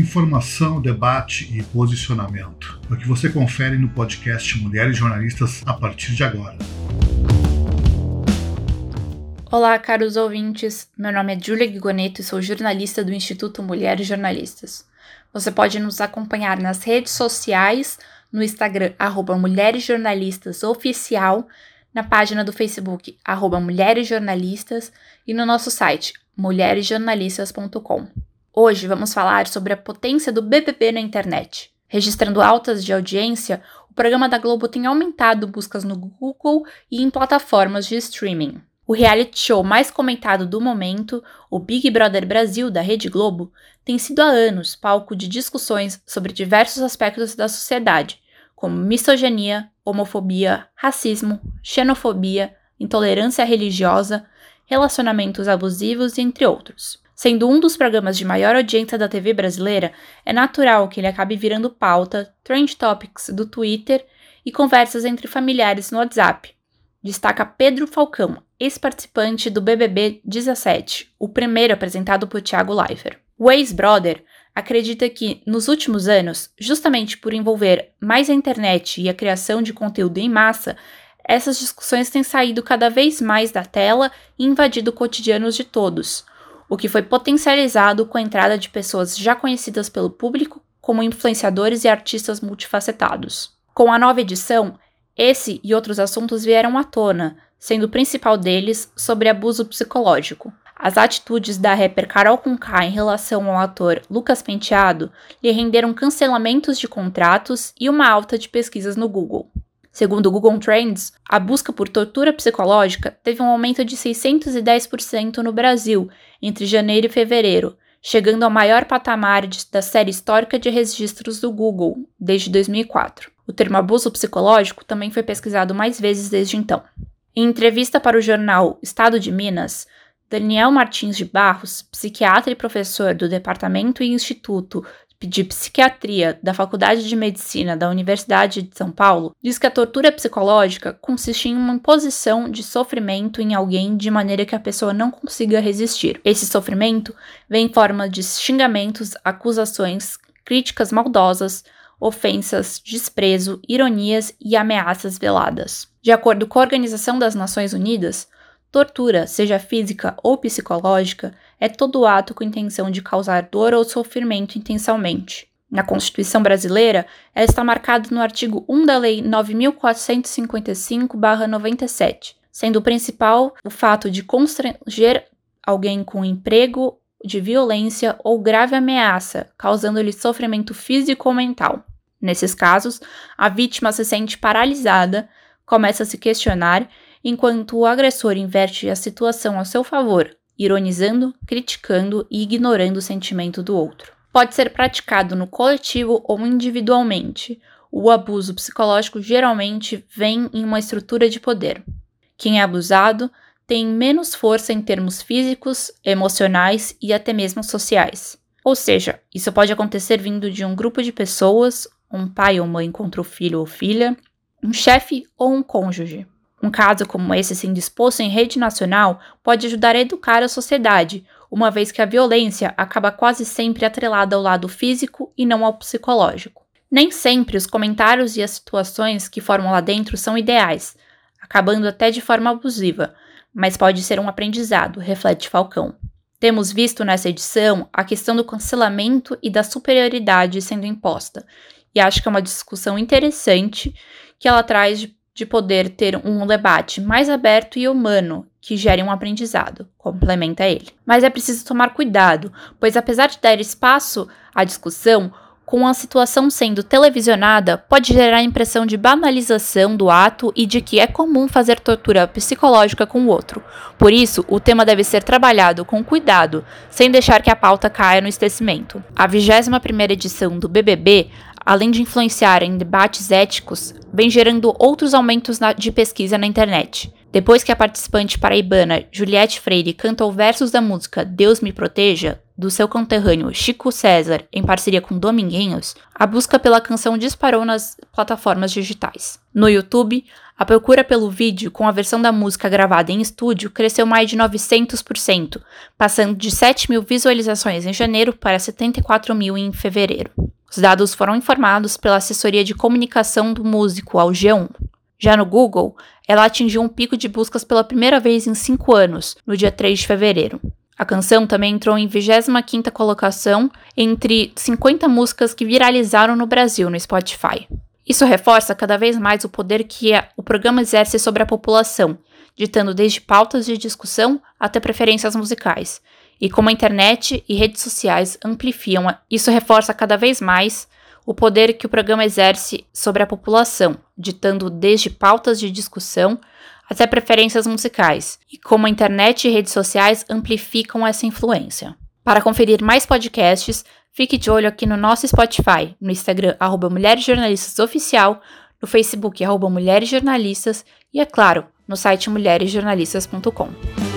Informação, debate e posicionamento. É o que você confere no podcast Mulheres Jornalistas a partir de agora. Olá, caros ouvintes. Meu nome é Júlia Guigoneto e sou jornalista do Instituto Mulheres Jornalistas. Você pode nos acompanhar nas redes sociais, no Instagram, arroba Mulheres Jornalistas Oficial, na página do Facebook, arroba Mulheres Jornalistas, e no nosso site, mulheresjornalistas.com. Hoje vamos falar sobre a potência do BBB na internet. Registrando altas de audiência, o programa da Globo tem aumentado buscas no Google e em plataformas de streaming. O reality show mais comentado do momento, o Big Brother Brasil da Rede Globo, tem sido há anos palco de discussões sobre diversos aspectos da sociedade, como misoginia, homofobia, racismo, xenofobia, intolerância religiosa, relacionamentos abusivos, entre outros. Sendo um dos programas de maior audiência da TV brasileira, é natural que ele acabe virando pauta, trend topics do Twitter e conversas entre familiares no WhatsApp, destaca Pedro Falcão, ex-participante do BBB 17, o primeiro apresentado por Thiago Leifert. O ex-brother acredita que, nos últimos anos, justamente por envolver mais a internet e a criação de conteúdo em massa, essas discussões têm saído cada vez mais da tela e invadido cotidianos de todos, o que foi potencializado com a entrada de pessoas já conhecidas pelo público como influenciadores e artistas multifacetados. Com a nova edição, esse e outros assuntos vieram à tona, sendo o principal deles sobre abuso psicológico. As atitudes da rapper Carol Conká em relação ao ator Lucas Penteado lhe renderam cancelamentos de contratos e uma alta de pesquisas no Google. Segundo o Google Trends, a busca por tortura psicológica teve um aumento de 610% no Brasil entre janeiro e fevereiro, chegando ao maior patamar de, da série histórica de registros do Google desde 2004. O termo abuso psicológico também foi pesquisado mais vezes desde então. Em entrevista para o jornal Estado de Minas, Daniel Martins de Barros, psiquiatra e professor do Departamento e Instituto de Psiquiatria da Faculdade de Medicina da Universidade de São Paulo, diz que a tortura psicológica consiste em uma imposição de sofrimento em alguém de maneira que a pessoa não consiga resistir. Esse sofrimento vem em forma de xingamentos, acusações, críticas maldosas, ofensas, desprezo, ironias e ameaças veladas. De acordo com a Organização das Nações Unidas, tortura, seja física ou psicológica, é todo ato com intenção de causar dor ou sofrimento intencionalmente. Na Constituição brasileira, ela está marcada no artigo 1 da Lei 9455-97, sendo o principal o fato de constranger alguém com emprego de violência ou grave ameaça, causando-lhe sofrimento físico ou mental. Nesses casos, a vítima se sente paralisada, começa a se questionar, enquanto o agressor inverte a situação a seu favor, ironizando, criticando e ignorando o sentimento do outro. Pode ser praticado no coletivo ou individualmente. O abuso psicológico geralmente vem em uma estrutura de poder. Quem é abusado tem menos força em termos físicos, emocionais e até mesmo sociais. Ou seja, isso pode acontecer vindo de um grupo de pessoas um pai ou mãe contra o filho ou filha, um chefe ou um cônjuge. Um caso como esse, sendo exposto em rede nacional, pode ajudar a educar a sociedade, uma vez que a violência acaba quase sempre atrelada ao lado físico e não ao psicológico. Nem sempre os comentários e as situações que formam lá dentro são ideais, acabando até de forma abusiva, mas pode ser um aprendizado, reflete Falcão. Temos visto nessa edição a questão do cancelamento e da superioridade sendo imposta, e acho que é uma discussão interessante que ela traz de, de poder ter um debate mais aberto e humano que gere um aprendizado, complementa ele. Mas é preciso tomar cuidado, pois apesar de dar espaço à discussão, com a situação sendo televisionada, pode gerar a impressão de banalização do ato e de que é comum fazer tortura psicológica com o outro. Por isso, o tema deve ser trabalhado com cuidado, sem deixar que a pauta caia no esquecimento. A 21ª edição do BBB além de influenciar em debates éticos, vem gerando outros aumentos de pesquisa na internet. Depois que a participante paraibana Juliette Freire cantou versos da música Deus Me Proteja, do seu conterrâneo Chico César, em parceria com Dominguinhos, a busca pela canção disparou nas plataformas digitais. No YouTube, A procura pelo vídeo com a versão da música gravada em estúdio cresceu mais de 900%, passando de 7 mil visualizações em janeiro para 74 mil em fevereiro. Os dados foram informados pela assessoria de comunicação do músico ao G1. Já no Google, ela atingiu um pico de buscas pela primeira vez em cinco anos, no dia 3 de fevereiro. A canção também entrou em 25ª colocação entre 50 músicas que viralizaram no Brasil no Spotify. Isso reforça cada vez mais o poder que o programa exerce sobre a população, ditando desde pautas de discussão até preferências musicais. E como a internet e redes sociais amplificam, isso reforça cada vez mais o poder que o programa exerce sobre a população, ditando desde pautas de discussão até preferências musicais, e como a internet e redes sociais amplificam essa influência. Para conferir mais podcasts, fique de olho aqui no nosso Spotify, no Instagram, arroba Mulheres Jornalistas Oficial, no Facebook, arroba Mulheres Jornalistas, e, é claro, no site mulheresjornalistas.com.